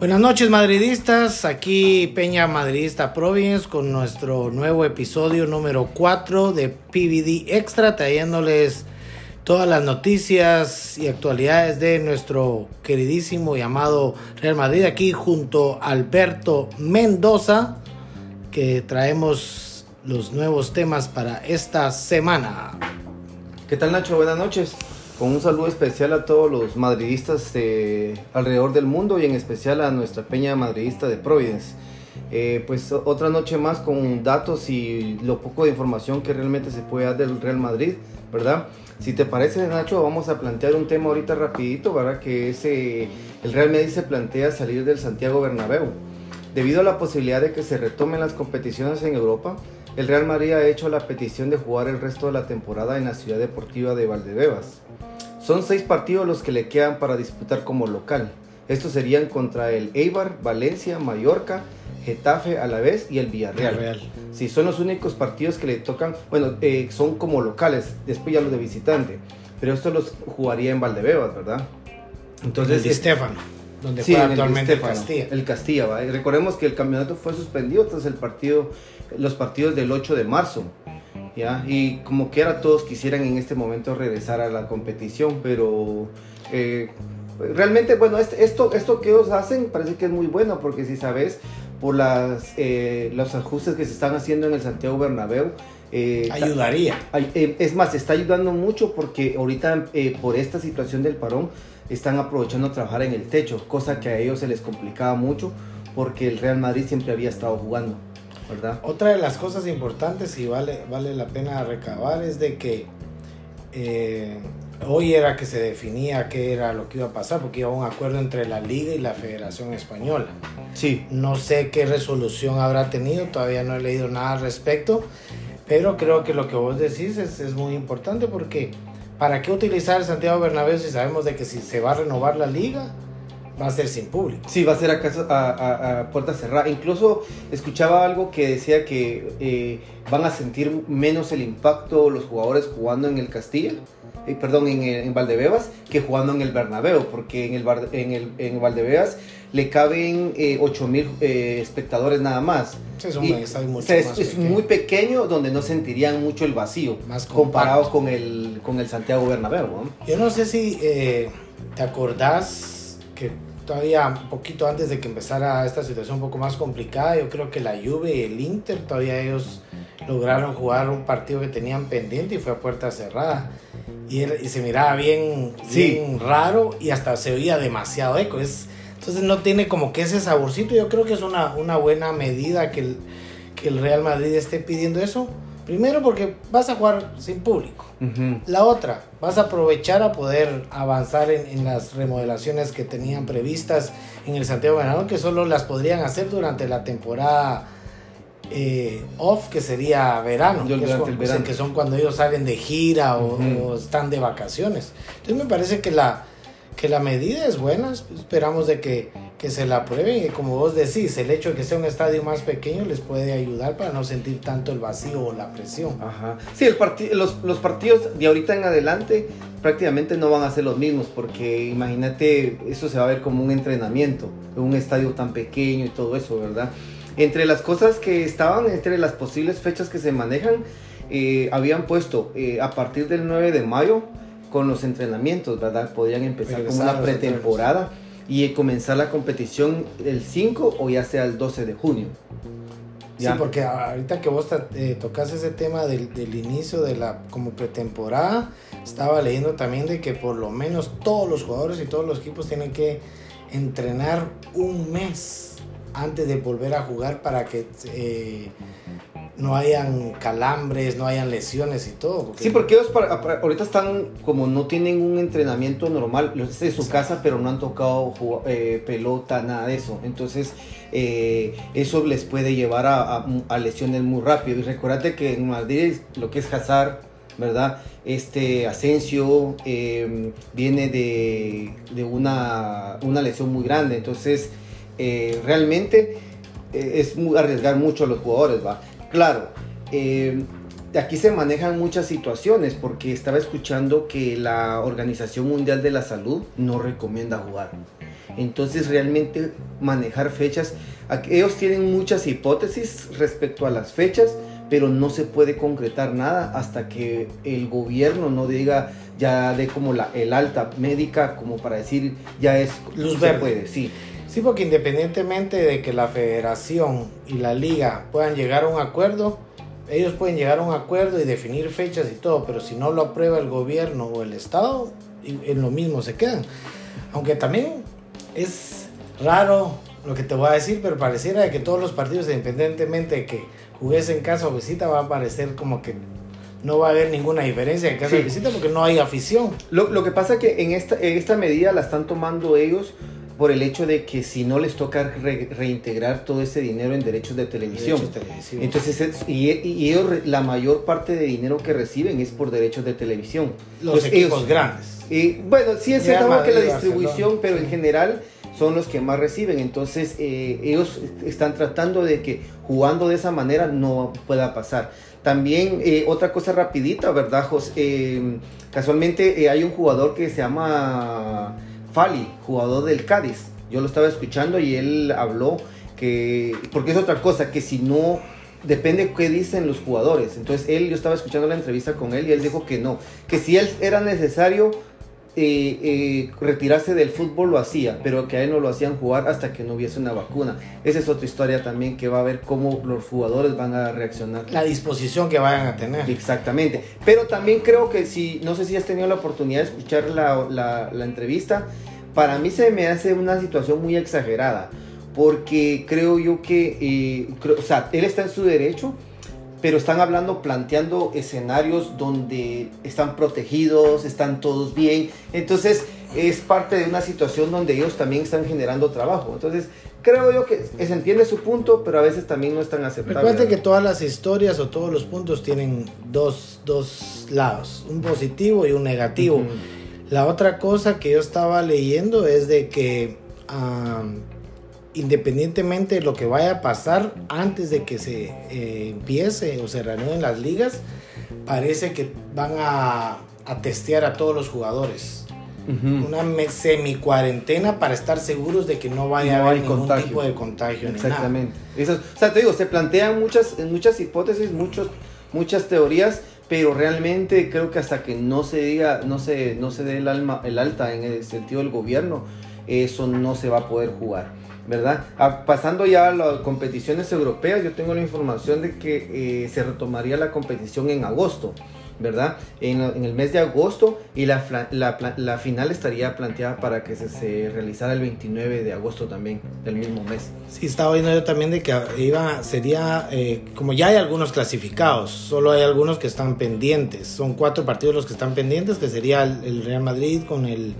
Buenas noches madridistas, aquí Peña Madridista Province con nuestro nuevo episodio número 4 de PVD Extra, trayéndoles todas las noticias y actualidades de nuestro queridísimo y amado Real Madrid aquí junto a Alberto Mendoza, que traemos los nuevos temas para esta semana. ¿Qué tal Nacho? Buenas noches con un saludo especial a todos los madridistas de alrededor del mundo y en especial a nuestra peña madridista de Providence. Eh, pues otra noche más con datos y lo poco de información que realmente se puede dar del Real Madrid, ¿verdad? Si te parece Nacho, vamos a plantear un tema ahorita rapidito, ¿verdad? Que es el Real Madrid se plantea salir del Santiago Bernabéu. Debido a la posibilidad de que se retomen las competiciones en Europa, el Real Madrid ha hecho la petición de jugar el resto de la temporada en la ciudad deportiva de Valdebebas. Son seis partidos los que le quedan para disputar como local. Estos serían contra el Eibar, Valencia, Mallorca, Getafe a la vez y el Villarreal. Villarreal. Sí, son los únicos partidos que le tocan, bueno, eh, son como locales, después ya los de visitante. Pero estos los jugaría en Valdebebas, ¿verdad? Entonces, el Estefano, donde sí, actualmente el, Castilla. El Castilla, ¿va? recordemos que el campeonato fue suspendido tras el partido, los partidos del 8 de marzo. Y como quiera todos quisieran en este momento regresar a la competición, pero eh, realmente, bueno, este, esto, esto que ellos hacen parece que es muy bueno, porque si sabes, por las, eh, los ajustes que se están haciendo en el Santiago Bernabéu, eh, ayudaría. es más, está ayudando mucho porque ahorita por esta situación del parón están aprovechando a trabajar en el techo, cosa que a ellos se les complicaba mucho porque el Real Madrid siempre había estado jugando. Otra de las cosas importantes y vale, vale la pena recabar es de que eh, hoy era que se definía qué era lo que iba a pasar, porque iba a un acuerdo entre la Liga y la Federación Española. Sí. No sé qué resolución habrá tenido, todavía no he leído nada al respecto, pero creo que lo que vos decís es, es muy importante porque ¿para qué utilizar el Santiago Bernabéu si sabemos de que si se va a renovar la liga? Va a ser sin público. Sí, va a ser a, casa, a, a, puerta cerrada. Incluso escuchaba algo que decía que eh, van a sentir menos el impacto los jugadores jugando en el Castilla, eh, perdón, en, en, Valdebebas, que jugando en el Bernabéu, porque en el, en el en Valdebebas le caben eh, 8 mil eh, espectadores nada más. Sí, es, un, mucho es, muy pequeño donde no sentirían mucho el vacío más comparado con el, con el Santiago Bernabéu. Yo no sé si te acordás todavía un poquito antes de que empezara esta situación un poco más complicada, yo creo que la Juve y el Inter todavía ellos lograron jugar un partido que tenían pendiente y fue a puerta cerrada. Y, se miraba bien, raro y hasta se oía demasiado eco. Es, entonces no tiene como que ese saborcito. Yo creo que es una, una buena medida que el, que el Real Madrid esté pidiendo eso Primero porque vas a jugar sin público. La otra, vas a aprovechar a poder avanzar en, las remodelaciones que tenían previstas en el Santiago Bernabéu, que solo las podrían hacer durante la temporada eh, off, que sería verano, que, son cuando ellos salen de gira o, están de vacaciones. Entonces me parece que la, que la medida es buena, esperamos de que que se la prueben y como vos decís, el hecho de que sea un estadio más pequeño les puede ayudar para no sentir tanto el vacío o la presión. Ajá. Sí, el los, los partidos de ahorita en adelante prácticamente no van a ser los mismos porque imagínate, eso se va a ver como un entrenamiento, un estadio tan pequeño y todo eso, ¿verdad? Entre las cosas que estaban, entre las posibles fechas que se manejan, eh, habían puesto eh, a partir del 9 de mayo con los entrenamientos, ¿verdad? Podrían empezar como una pretemporada y comenzar la competición el 5 o ya sea el 12 de junio. Sí, porque ahorita que vos eh, tocas ese tema del, del, inicio de la como pretemporada, estaba leyendo también de que por lo menos todos los jugadores y todos los equipos tienen que entrenar un mes antes de volver a jugar para que eh, no hayan calambres, no hayan lesiones y todo. Sí, porque ellos ahorita están como no tienen un entrenamiento normal, es de su casa, pero no han tocado eh, pelota, nada de eso. Entonces, eh, eso les puede llevar a, lesiones muy rápido. Y recuérdate que en Madrid lo que es Hazard, ¿verdad? Este Asensio em, viene de, una, una, lesión muy grande. Entonces, eh, realmente es arriesgar mucho a los jugadores, ¿va? Claro, eh, aquí se manejan muchas situaciones porque estaba escuchando que la Organización Mundial de la Salud no recomienda jugar. Entonces realmente manejar fechas, ellos tienen muchas hipótesis respecto a las fechas, pero no se puede concretar nada hasta que el gobierno no diga, ya de como la, el alta médica, como para decir, ya es... Luz verde. puede, sí. Sí, porque independientemente de que la federación y la liga puedan llegar a un acuerdo, ellos pueden llegar a un acuerdo y definir fechas y todo, pero si no lo aprueba el gobierno o el Estado, en lo mismo se quedan. Aunque también es raro lo que te voy a decir, pero pareciera de que todos los partidos, independientemente de que jugues en casa o visita, va a parecer como que no va a haber ninguna diferencia en casa o visita porque no hay afición. Lo, lo que pasa es que en esta, en esta medida la están tomando ellos por el hecho de que si no les toca reintegrar todo ese dinero en derechos de televisión. Entonces, y, ellos, la mayor parte de dinero que reciben es por derechos de televisión. Los equipos grandes. Y, bueno, sí es cierto que la distribución, pero en general son los que más reciben. Entonces, eh, ellos están tratando de que jugando de esa manera no pueda pasar. También eh, otra cosa rapidita, ¿verdad, José? Eh, casualmente hay un jugador que se llama Fali, jugador del Cádiz. Yo lo estaba escuchando y él habló que, porque es otra cosa, que si no, depende qué dicen los jugadores. Entonces él, yo estaba escuchando la entrevista con él y él dijo que no, que si él era necesario eh, eh, retirarse del fútbol lo hacía, pero que a él no lo hacían jugar hasta que no hubiese una vacuna. Esa es otra historia también que va a ver cómo los jugadores van a reaccionar. La disposición que vayan a tener. Exactamente. Pero también creo que si, no sé si has tenido la oportunidad de escuchar la, entrevista, para mí se me hace una situación muy exagerada, porque creo yo que, eh, o sea, él está en su derecho pero están hablando, planteando escenarios donde están protegidos, están todos bien. Entonces es parte de una situación donde ellos también están generando trabajo. Entonces creo yo que se entiende su punto, pero a veces también no están aceptables. Recuerden que todas las historias o todos los puntos tienen dos, dos lados, un positivo y un negativo. La otra cosa que yo estaba leyendo es de que independientemente de lo que vaya a pasar antes de que se eh, empiece o se reanuden las ligas, parece que van a, testear a todos los jugadores. Una semi cuarentena para estar seguros de que no vaya a haber ningún tipo de contagio. Exactamente. Eso, o sea, te digo, se plantean muchas, muchas hipótesis, muchos, muchas teorías, pero realmente creo que hasta que no se diga, no se, no se dé el, alma, el alta en el sentido del gobierno, eso no se va a poder jugar. ¿Verdad? Ah, pasando ya a las competiciones europeas, yo tengo la información de que eh, se retomaría la competición en agosto, ¿verdad? En, el mes de agosto y la, final estaría planteada para que se, realizara el 29 de agosto también, del mismo mes. Sí, estaba viendo yo también de que iba, sería, eh, como ya hay algunos clasificados, solo hay algunos que están pendientes, son cuatro partidos los que están pendientes, que sería el Real Madrid con el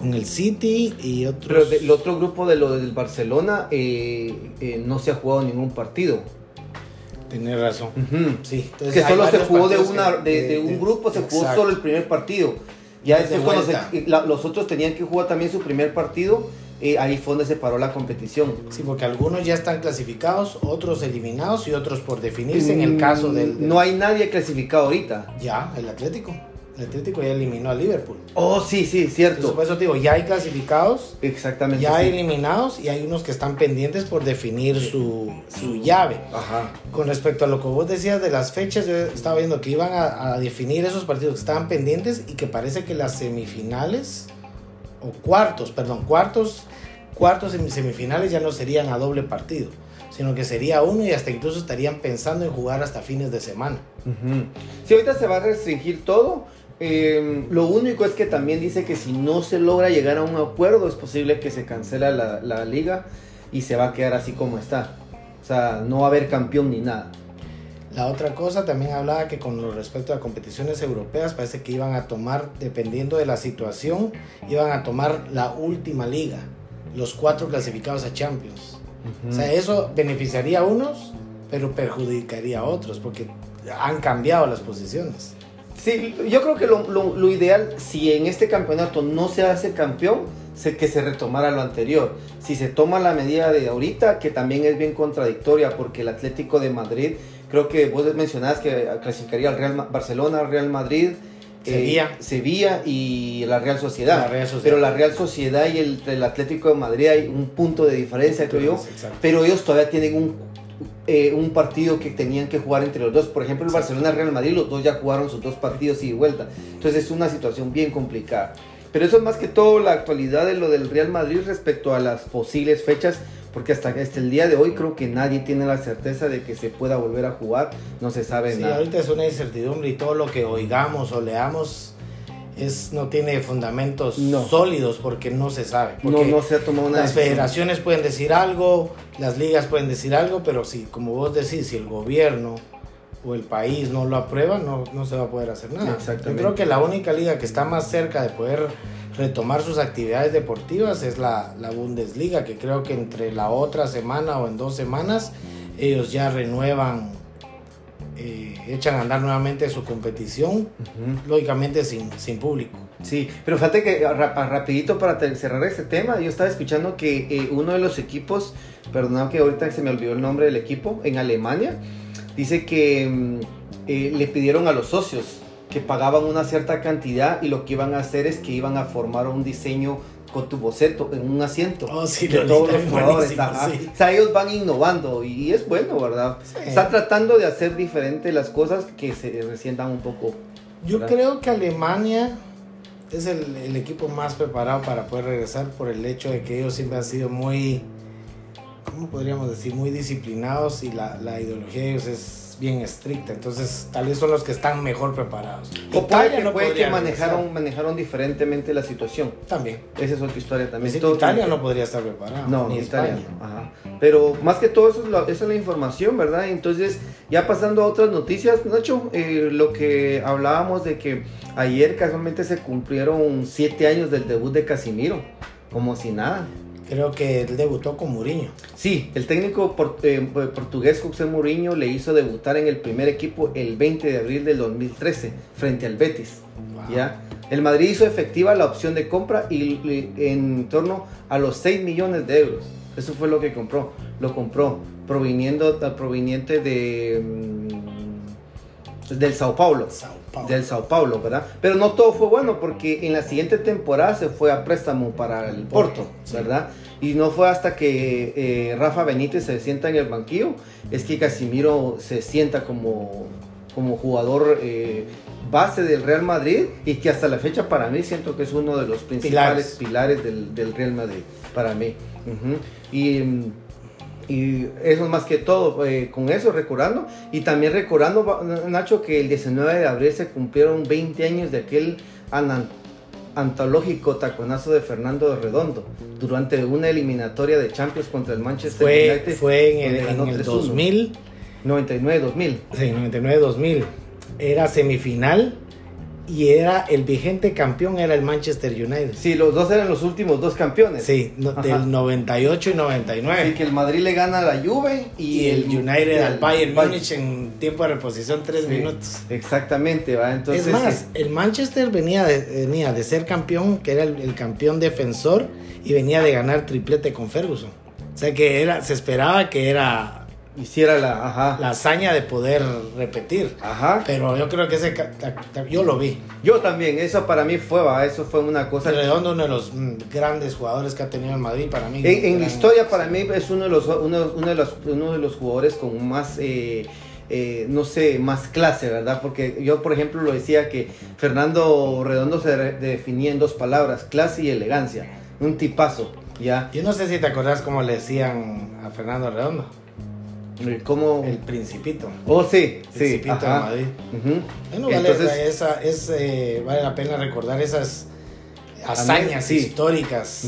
con el City y otros. Pero el otro grupo de lo del Barcelona eh, eh, no se ha jugado ningún partido. Tienes razón. Sí. que solo se jugó de, una, de, un grupo, se jugó solo el primer partido. Ya después cuando los otros tenían que jugar también su primer partido, eh, ahí fue donde se paró la competición. Sí, porque algunos ya están clasificados, otros eliminados y otros por definirse en el caso del... No hay nadie clasificado ahorita. Ya, el Atlético. El Atlético ya eliminó a Liverpool. Oh, sí, sí, cierto. por eso te digo, ya hay clasificados. Exactamente. Ya hay eliminados y hay unos que están pendientes por definir su, llave. Ajá. Con respecto a lo que vos decías de las fechas, yo estaba viendo que iban a, definir esos partidos que estaban pendientes y que parece que las semifinales, o cuartos, perdón, cuartos, cuartos y semifinales ya no serían a doble partido sino que sería uno y hasta incluso estarían pensando en jugar hasta fines de semana. Si ahorita se va a restringir todo, Em, lo único es que también dice que si no se logra llegar a un acuerdo es posible que se cancela la, liga y se va a quedar así como está. O sea, no va a haber campeón ni nada. La otra cosa también hablaba que con respecto a competiciones europeas parece que iban a tomar, dependiendo de la situación, iban a tomar la última liga, los cuatro clasificados a Champions. O sea, eso beneficiaría a unos, pero perjudicaría a otros, porque han cambiado las posiciones. Sí, yo creo que lo, ideal, si en este campeonato no se hace campeón, sé que se retomara lo anterior. Si se toma la medida de ahorita, que también es bien contradictoria, porque el Atlético de Madrid, creo que vos mencionabas que clasificaría al Real Barcelona, Real Madrid, Sevilla. Sevilla y la Real, Sociedad. La Real Sociedad. Pero la Real Sociedad y el, el Atlético de Madrid hay un punto de diferencia, creo yo. Exacto. Pero ellos todavía tienen un, eh, un partido que tenían que jugar entre los dos. Por ejemplo, el Exacto. Barcelona Real Madrid, los dos ya jugaron sus dos partidos y de vuelta. Entonces es una situación bien complicada. Pero eso es más que todo la actualidad de lo del Real Madrid respecto a las posibles fechas. Porque hasta, hasta el día de hoy creo que nadie tiene la certeza de que se pueda volver a jugar. No se sabe Sí, nada. ahorita es una incertidumbre y todo lo que oigamos o leamos es, no tiene fundamentos No. sólidos porque no se sabe. No, Porque no se ha tomado una las decisión. federaciones pueden decir algo, las ligas pueden decir algo, pero si, como vos decís, si el gobierno o el país no lo aprueba, no, no se va a poder hacer nada. Exactamente. Yo creo que la única liga que está más cerca de poder retomar sus actividades deportivas es la, la Bundesliga, que creo que entre la otra semana o en dos semanas ellos ya renuevan, eh, echan a andar nuevamente su competición, lógicamente sin, sin público. Sí, pero fíjate que a- a- rapidito para cerrar este tema, yo estaba escuchando que eh, uno de los equipos, perdón que ahorita se me olvidó el nombre del equipo, en Alemania, dice que mm, eh, le pidieron a los socios que pagaban una cierta cantidad y lo que iban a hacer es que iban a formar un diseño con tu boceto en un asiento Oh, sí, de todos los es jugadores. sí. O sea, ellos van innovando y es bueno, ¿verdad? Sí. Están tratando de hacer diferente las cosas que se resientan un poco. Yo ¿verdad? creo que Alemania es el, el equipo más preparado para poder regresar por el hecho de que ellos siempre han sido muy, ¿cómo podríamos decir? Muy disciplinados y la, la ideología de ellos es bien estricta. Entonces, tal vez son los que están mejor preparados. O puede que, no puede que manejaron, regresar. manejaron diferentemente la situación. También. Esa es otra historia también. Decir, Todo Italia no podría estar preparado. No, ni Italia no. Ajá. Pero más que todo eso es, la, esa es la información, ¿verdad? Entonces, ya pasando a otras noticias, Nacho, eh, lo que hablábamos de que ayer casualmente se cumplieron siete años del debut de Casimiro, como si nada. Creo que él debutó con Mourinho. Sí, el técnico eh, portugués José Mourinho le hizo debutar en el primer equipo el 20 de abril del 2013 frente al Betis. Wow. ¿ya? El Madrid hizo efectiva la opción de compra y, y en torno a los 6 millones de euros. Eso fue lo que compró. Lo compró proviniendo, proveniente de mm, del Sao Paulo. Sao Paulo. Del Sao Paulo, ¿verdad? Pero no todo fue bueno porque en la siguiente temporada se fue a préstamo para el Porto, Sí. ¿verdad? Y no fue hasta que eh, Rafa Benítez se sienta en el banquillo, es que Casimiro se sienta como, como jugador eh, base del Real Madrid y que hasta la fecha para mí siento que es uno de los principales pilares, del, del Real Madrid, para mí. Y... y eso más que todo, eh, con eso recordando. Y también recordando, Nacho, que el 19 de abril se cumplieron 20 años de aquel antológico taconazo de Fernando Redondo durante una eliminatoria de Champions contra el Manchester Fue, United. fue en el, en el 3-1. 2000. 99-2000. Sí, 99-2000. Era semifinal y era el vigente campeón era el Manchester United. Sí, los dos eran los últimos dos campeones. Sí, no- del 98 y Así 99. que el Madrid le gana a la Juve y, Y el United al Bayern. Múnich en tiempo de reposición 3 Sí, minutos. Exactamente, va. Entonces, es más, sí. el Manchester venía de, venía de ser campeón, que era el, el campeón defensor, y venía de ganar triplete con Ferguson. O sea que era, se esperaba que era hiciera la. Ajá. la hazaña de poder repetir. Ajá. Pero yo creo que ese, yo lo vi. Yo también, eso para mí fue, va, eso fue una cosa. Redondo, uno de los mm, grandes jugadores que ha tenido el Madrid para mí. En, en la historia para mí es uno de los, uno, uno de los, uno de los jugadores con más, eh, eh, no sé, más clase, ¿verdad? Porque yo, por ejemplo, lo decía que Fernando Redondo se re- definía en dos palabras, clase y elegancia. Un tipazo, ¿ya? Yo no sé si te acordás cómo le decían a Fernando Redondo, ¿Cómo? el Principito. Oh, sí, sí. Principito de. Madrid. Bueno, vale, Entonces, esa, es, eh, vale la pena recordar esas hazañas sí. históricas.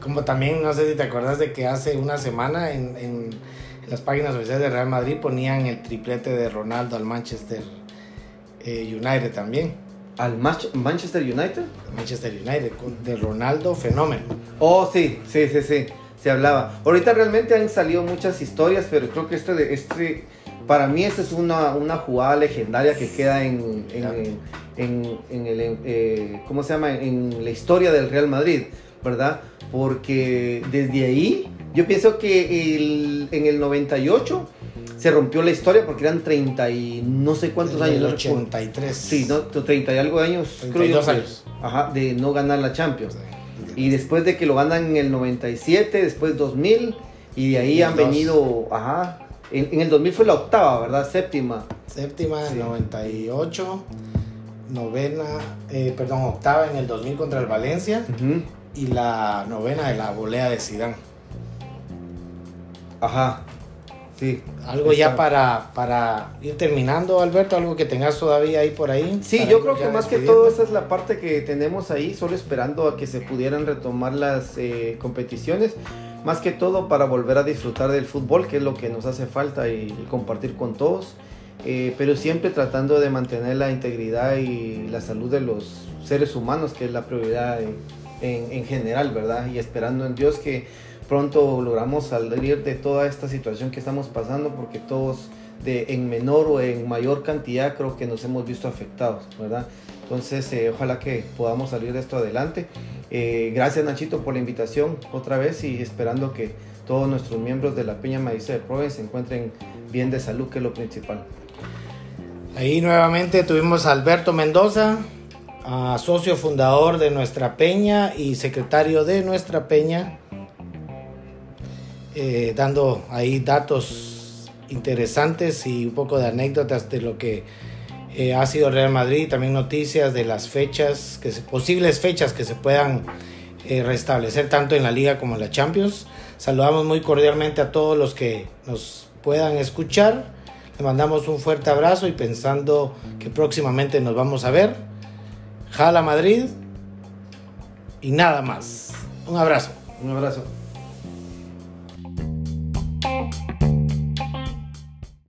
Como también, no sé si te acordás de que hace una semana en, en las páginas oficiales de Real Madrid ponían el triplete de Ronaldo al Manchester eh, United también. al Manchester United. Manchester United, de Ronaldo fenómeno. Oh, sí, sí, sí, sí, se hablaba. Ahorita realmente han salido muchas historias, pero creo que este, de- este para mí esta es una, una jugada legendaria que queda en, en, en- en el, eh, ¿cómo se llama? En la historia del Real Madrid, ¿verdad? Porque desde ahí, yo pienso que el- en el 98 se rompió la historia porque eran 30 y no sé cuántos Desde años. el no recuerdo. 83. Sí, no, 30 y algo de años. creo yo 32 años. Ajá, de no ganar la Champions. Sí. Y después de que lo ganan en el 97, después 2000, y de ahí han 2002. venido, ajá, en, en el 2000 fue la octava, ¿verdad? Séptima. Séptima en Sí. el 98, novena, eh, perdón, octava en el 2000 contra el Valencia Ujú. y la novena de la volea de Zidane. Ajá, sí. Algo ya Está- para, para ir terminando, Alberto, algo que tengas todavía ahí por ahí. Sí, yo creo que ya más que todo esa es la parte que tenemos ahí, solo esperando a que se pudieran retomar las eh, competiciones, más que todo para volver a disfrutar del fútbol, que es lo que nos hace falta y, y compartir con todos, eh, pero siempre tratando de mantener la integridad y la salud de los seres humanos, que es la prioridad en, en- en general, ¿verdad? Y esperando en Dios que pronto logramos salir de toda esta situación que estamos pasando, porque todos de, en menor o en mayor cantidad creo que nos hemos visto afectados, ¿verdad? Entonces, eh, ojalá que podamos salir de esto adelante. Eh, gracias Nachito por la invitación otra vez y esperando que todos nuestros miembros de la Peña Maíz de Provence se encuentren bien de salud, que es lo principal. Ahí nuevamente tuvimos a Alberto Mendoza, socio fundador de nuestra peña y secretario de nuestra peña, eh, dando ahí datos interesantes y un poco de anécdotas de lo que eh, ha sido Real Madrid, también noticias de las fechas, que se- posibles fechas que se puedan eh, restablecer tanto en la liga como en la Champions. Saludamos muy cordialmente a todos los que nos puedan escuchar. Le mandamos un fuerte abrazo y pensando que próximamente nos vamos a ver. Jala Madrid y nada más. Un abrazo. Un abrazo.